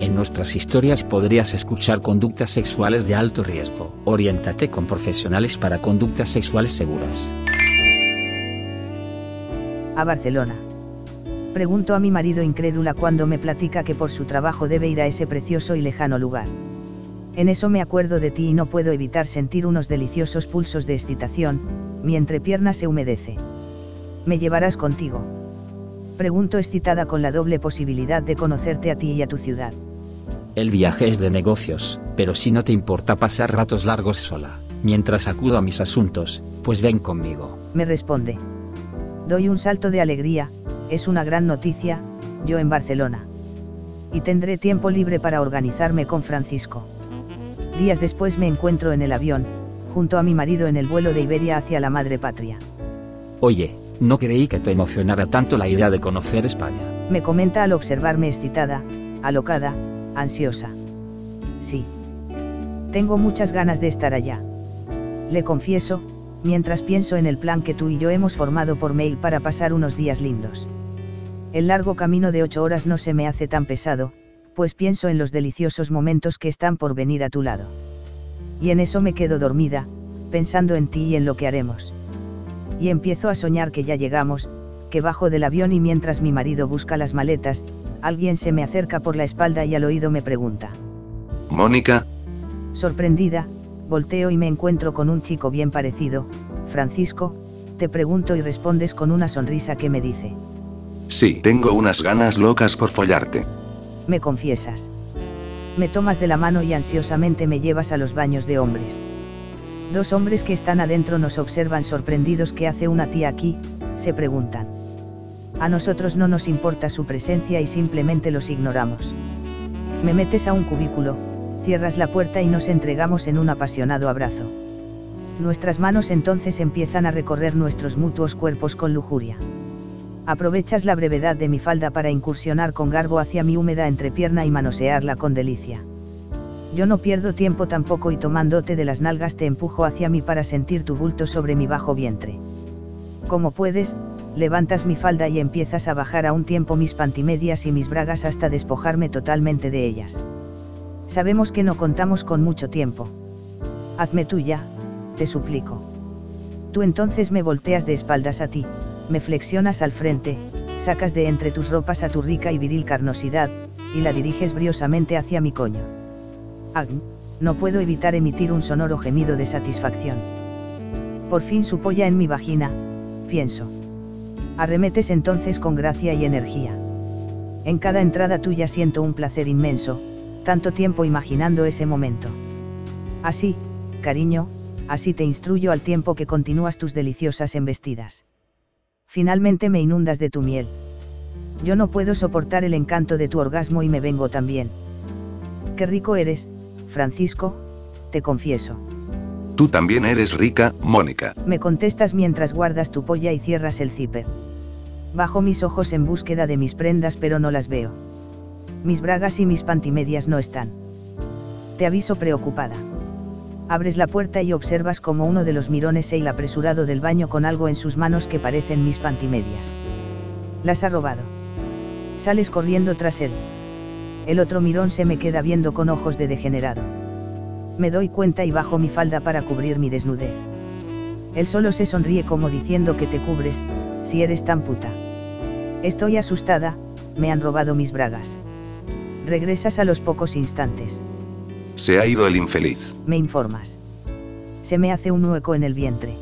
En nuestras historias podrías escuchar conductas sexuales de alto riesgo. Oriéntate con profesionales para conductas sexuales seguras. A Barcelona. Pregunto a mi marido incrédula cuando me platica que por su trabajo debe ir a ese precioso y lejano lugar. En eso me acuerdo de ti y no puedo evitar sentir unos deliciosos pulsos de excitación, mi entrepierna se humedece. ¿Me llevarás contigo? Pregunto excitada con la doble posibilidad de conocerte a ti y a tu ciudad. El viaje es de negocios, pero si no te importa pasar ratos largos sola, mientras acudo a mis asuntos, pues ven conmigo. Me responde. Doy un salto de alegría, es una gran noticia, yo en Barcelona. Y tendré tiempo libre para organizarme con Francisco. Días después me encuentro en el avión, junto a mi marido en el vuelo de Iberia hacia la madre patria. Oye, no creí que te emocionara tanto la idea de conocer España. Me comenta al observarme excitada, alocada, ansiosa. Sí. Tengo muchas ganas de estar allá. Le confieso, mientras pienso en el plan que tú y yo hemos formado por mail para pasar unos días lindos. El largo camino de ocho horas no se me hace tan pesado, pues pienso en los deliciosos momentos que están por venir a tu lado. Y en eso me quedo dormida, pensando en ti y en lo que haremos. Y empiezo a soñar que ya llegamos, que bajo del avión y mientras mi marido busca las maletas, alguien se me acerca por la espalda y al oído me pregunta. Mónica. Sorprendida, volteo y me encuentro con un chico bien parecido, Francisco, te pregunto y respondes con una sonrisa que me dice. Sí, tengo unas ganas locas por follarte. Me confiesas. Me tomas de la mano y ansiosamente me llevas a los baños de hombres. Dos hombres que están adentro nos observan sorprendidos ¿qué hace una tía aquí? se preguntan. A nosotros no nos importa su presencia y simplemente los ignoramos. Me metes a un cubículo, cierras la puerta y nos entregamos en un apasionado abrazo. Nuestras manos entonces empiezan a recorrer nuestros mutuos cuerpos con lujuria. Aprovechas la brevedad de mi falda para incursionar con garbo hacia mi húmeda entrepierna y manosearla con delicia. Yo no pierdo tiempo tampoco y tomándote de las nalgas te empujo hacia mí para sentir tu bulto sobre mi bajo vientre. Como puedes, levantas mi falda y empiezas a bajar a un tiempo mis pantimedias y mis bragas hasta despojarme totalmente de ellas. Sabemos que no contamos con mucho tiempo. Hazme tuya, te suplico. Tú entonces me volteas de espaldas a ti, me flexionas al frente, sacas de entre tus ropas a tu rica y viril carnosidad, y la diriges briosamente hacia mi coño. Ag, no puedo evitar emitir un sonoro gemido de satisfacción. Por fin su polla en mi vagina, pienso. Arremetes entonces con gracia y energía. En cada entrada tuya siento un placer inmenso, tanto tiempo imaginando ese momento. Así, cariño, así te instruyo al tiempo que continúas tus deliciosas embestidas. Finalmente me inundas de tu miel. Yo no puedo soportar el encanto de tu orgasmo y me vengo también. Qué rico eres, Francisco, te confieso. Tú también eres rica, Mónica. Me contestas mientras guardas tu polla y cierras el zipper. Bajo mis ojos en búsqueda de mis prendas pero no las veo. Mis bragas y mis pantimedias no están. Te aviso preocupada. Abres la puerta y observas como uno de los mirones se el apresurado del baño con algo en sus manos que parecen mis pantimedias. Las ha robado. Sales corriendo tras él. El otro mirón se me queda viendo con ojos de degenerado. Me doy cuenta y bajo mi falda para cubrir mi desnudez. Él solo se sonríe como diciendo que te cubres, si eres tan puta. Estoy asustada, me han robado mis bragas. Regresas a los pocos instantes. Se ha ido el infeliz. Me informas. Se me hace un hueco en el vientre.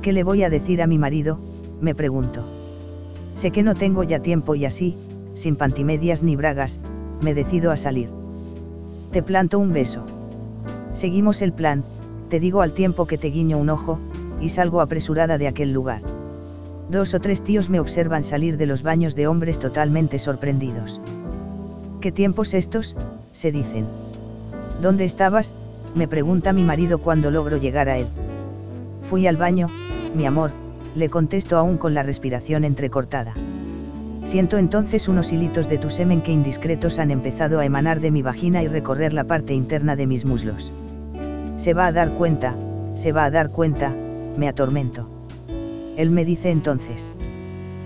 ¿Qué le voy a decir a mi marido? Me pregunto. Sé que no tengo ya tiempo y así, sin pantimedias ni bragas, me decido a salir. Te planto un beso. Seguimos el plan, te digo al tiempo que te guiño un ojo, y salgo apresurada de aquel lugar. Dos o tres tíos me observan salir de los baños de hombres totalmente sorprendidos. ¿Qué tiempos estos? se dicen. ¿Dónde estabas? me pregunta mi marido cuando logro llegar a él. Fui al baño, mi amor, le contesto aún con la respiración entrecortada. Siento entonces unos hilitos de tu semen que indiscretos han empezado a emanar de mi vagina y recorrer la parte interna de mis muslos. Se va a dar cuenta, se va a dar cuenta, me atormento. Él me dice entonces.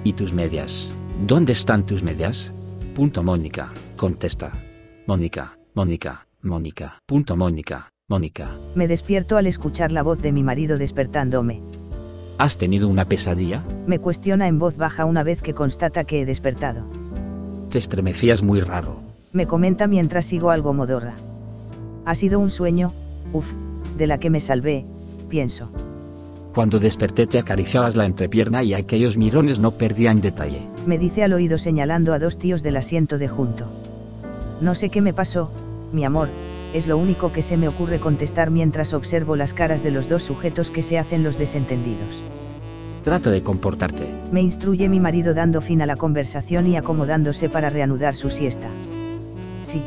¿Y tus medias? ¿Dónde están tus medias? Punto Mónica, contesta. Mónica, Mónica, Mónica. Punto Mónica, Mónica. Me despierto al escuchar la voz de mi marido despertándome. ¿Has tenido una pesadilla? Me cuestiona en voz baja una vez que constata que he despertado. Te estremecías muy raro. Me comenta mientras sigo algo modorra. Ha sido un sueño, uff, de la que me salvé, pienso. Cuando desperté te acariciabas la entrepierna y aquellos mirones no perdían detalle. Me dice al oído señalando a dos tíos del asiento de junto. No sé qué me pasó, mi amor, es lo único que se me ocurre contestar mientras observo las caras de los dos sujetos que se hacen los desentendidos. Trata de comportarte. Me instruye mi marido dando fin a la conversación y acomodándose para reanudar su siesta. Sí,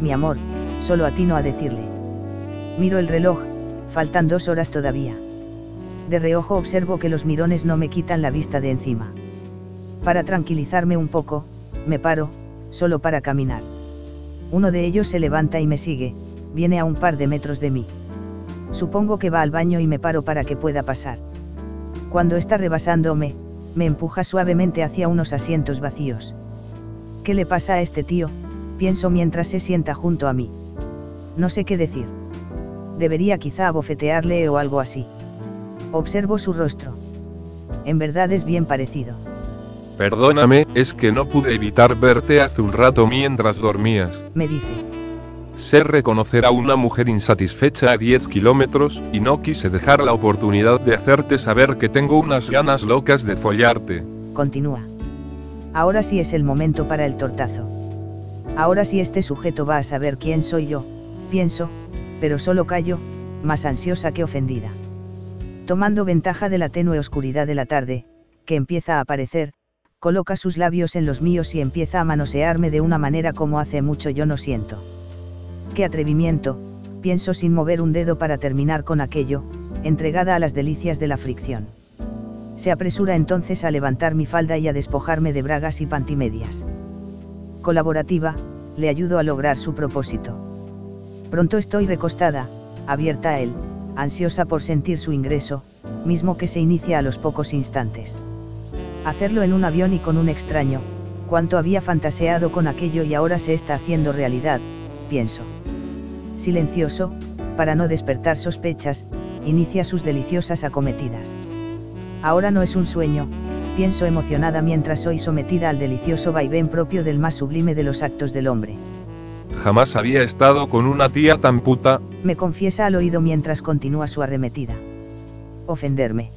mi amor, solo atino a decirle. Miro el reloj, faltan dos horas todavía. De reojo observo que los mirones no me quitan la vista de encima. Para tranquilizarme un poco, me paro, solo para caminar. Uno de ellos se levanta y me sigue, viene a un par de metros de mí. Supongo que va al baño y me paro para que pueda pasar. Cuando está rebasándome, me empuja suavemente hacia unos asientos vacíos. ¿Qué le pasa a este tío? Pienso mientras se sienta junto a mí. No sé qué decir. Debería quizá abofetearle o algo así. Observo su rostro. En verdad es bien parecido. Perdóname, es que no pude evitar verte hace un rato mientras dormías. Me dice. Sé reconocer a una mujer insatisfecha a 10 kilómetros, y no quise dejar la oportunidad de hacerte saber que tengo unas ganas locas de follarte. Continúa. Ahora sí es el momento para el tortazo. Ahora sí este sujeto va a saber quién soy yo, pienso, pero solo callo, más ansiosa que ofendida. Tomando ventaja de la tenue oscuridad de la tarde, que empieza a aparecer, coloca sus labios en los míos y empieza a manosearme de una manera como hace mucho yo no siento. Qué atrevimiento, pienso sin mover un dedo para terminar con aquello, entregada a las delicias de la fricción. Se apresura entonces a levantar mi falda y a despojarme de bragas y pantimedias. Colaborativa, le ayudo a lograr su propósito. Pronto estoy recostada, abierta a él, ansiosa por sentir su ingreso, mismo que se inicia a los pocos instantes. Hacerlo en un avión y con un extraño, cuánto había fantaseado con aquello y ahora se está haciendo realidad, pienso. Silencioso, para no despertar sospechas, inicia sus deliciosas acometidas. Ahora no es un sueño, pienso emocionada mientras soy sometida al delicioso vaivén propio del más sublime de los actos del hombre. Jamás había estado con una tía tan puta, Me confiesa al oído mientras continúa su arremetida. Ofenderme.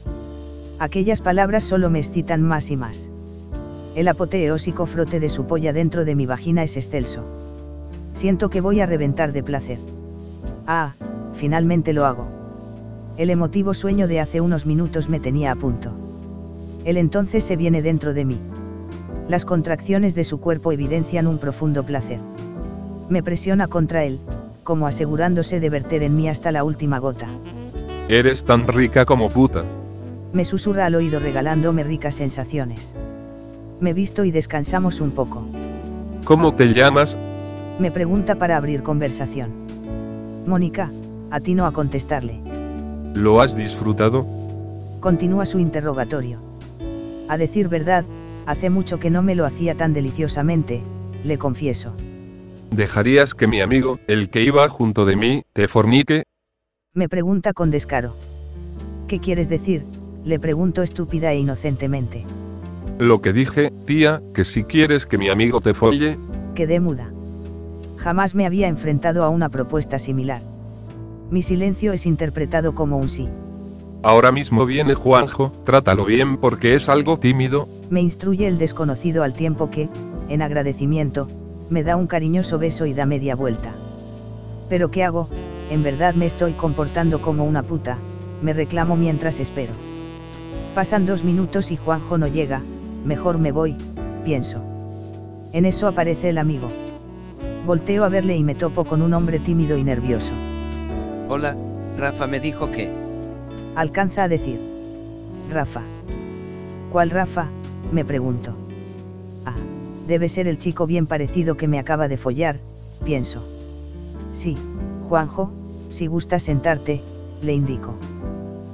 Aquellas palabras solo me excitan más y más. El apoteósico frote de su polla dentro de mi vagina es excelso. Siento que voy a reventar de placer. Ah, finalmente lo hago. El emotivo sueño de hace unos minutos me tenía a punto. Él entonces se viene dentro de mí. Las contracciones de su cuerpo evidencian un profundo placer. Me presiona contra él, como asegurándose de verter en mí hasta la última gota. eres tan rica como puta. Me susurra al oído regalándome ricas sensaciones. Me visto y descansamos un poco. ¿Cómo te llamas? Me pregunta para abrir conversación. Mónica, atino a contestarle. ¿Lo has disfrutado? Continúa su interrogatorio. A decir verdad, hace mucho que no me lo hacía tan deliciosamente, le confieso. ¿Dejarías que mi amigo, el que iba junto de mí, te fornique? Me pregunta con descaro. ¿Qué quieres decir? Le pregunto estúpida e inocentemente. Lo que dije, tía, que si quieres que mi amigo te folle, Quedé muda. Jamás me había enfrentado a una propuesta similar. Mi silencio es interpretado como un sí. ahora mismo viene Juanjo, trátalo bien porque es algo tímido, Me instruye el desconocido al tiempo que, en agradecimiento, me da un cariñoso beso y da media vuelta. Pero ¿qué hago? En verdad me estoy comportando como una puta, me reclamo mientras espero. Pasan dos minutos y Juanjo no llega, mejor me voy, pienso. En eso aparece el amigo. Volteo a verle y me topo con un hombre tímido y nervioso. Hola, Rafa me dijo que... Alcanza a decir. Rafa. ¿Cuál Rafa? me pregunto. Debe ser el chico bien parecido que me acaba de follar, pienso. Sí, Juanjo, si gustas sentarte, le indico.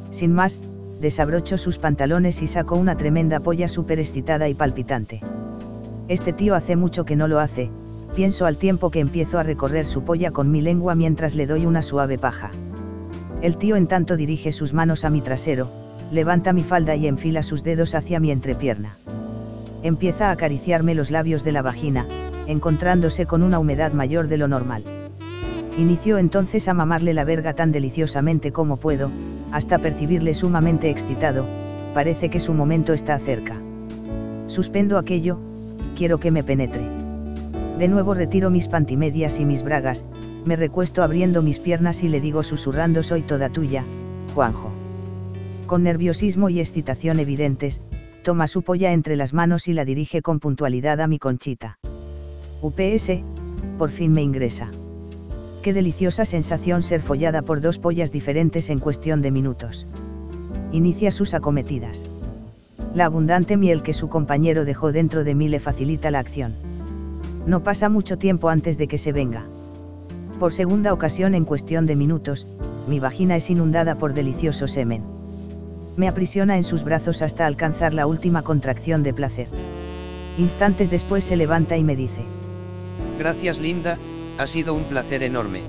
Sin más, desabrocho sus pantalones y saco una tremenda polla súper excitada y palpitante. Este tío hace mucho que no lo hace, pienso al tiempo que empiezo a recorrer su polla con mi lengua mientras le doy una suave paja. El tío en tanto dirige sus manos a mi trasero, levanta mi falda y enfila sus dedos hacia mi entrepierna. Empieza a acariciarme los labios de la vagina, encontrándose con una humedad mayor de lo normal. Inició entonces a mamarle la verga tan deliciosamente como puedo, hasta percibirle sumamente excitado, parece que su momento está cerca. Suspendo aquello, quiero que me penetre. De nuevo retiro mis pantimedias y mis bragas, me recuesto abriendo mis piernas y le digo susurrando soy toda tuya, Juanjo. Con nerviosismo y excitación evidentes, toma su polla entre las manos y la dirige con puntualidad a mi conchita. UPS, por fin me ingresa. Qué deliciosa sensación ser follada por dos pollas diferentes en cuestión de minutos. Inicia sus acometidas. La abundante miel que su compañero dejó dentro de mí le facilita la acción. No pasa mucho tiempo antes de que se venga. Por segunda ocasión en cuestión de minutos, mi vagina es inundada por delicioso semen me aprisiona en sus brazos hasta alcanzar la última contracción de placer. Instantes después se levanta y me dice. Gracias Linda, ha sido un placer enorme.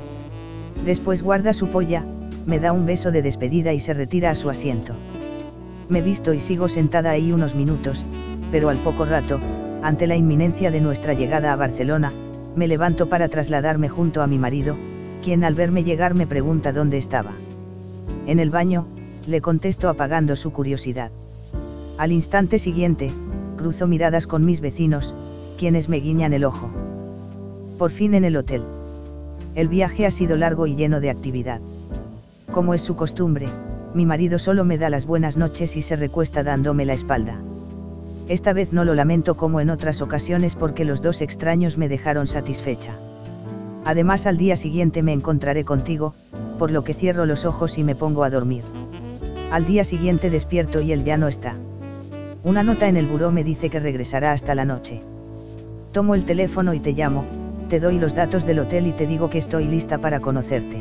Después guarda su polla, me da un beso de despedida y se retira a su asiento. Me visto y sigo sentada ahí unos minutos, pero al poco rato, ante la inminencia de nuestra llegada a Barcelona, me levanto para trasladarme junto a mi marido, quien al verme llegar me pregunta dónde estaba. En el baño, le contesto apagando su curiosidad. Al instante siguiente, cruzo miradas con mis vecinos, quienes me guiñan el ojo. Por fin en el hotel. El viaje ha sido largo y lleno de actividad. Como es su costumbre, mi marido solo me da las buenas noches y se recuesta dándome la espalda. Esta vez no lo lamento como en otras ocasiones porque los dos extraños me dejaron satisfecha. Además al día siguiente me encontraré contigo, por lo que cierro los ojos y me pongo a dormir. Al día siguiente despierto y él ya no está. Una nota en el buró me dice que regresará hasta la noche. Tomo el teléfono y te llamo, te doy los datos del hotel y te digo que estoy lista para conocerte.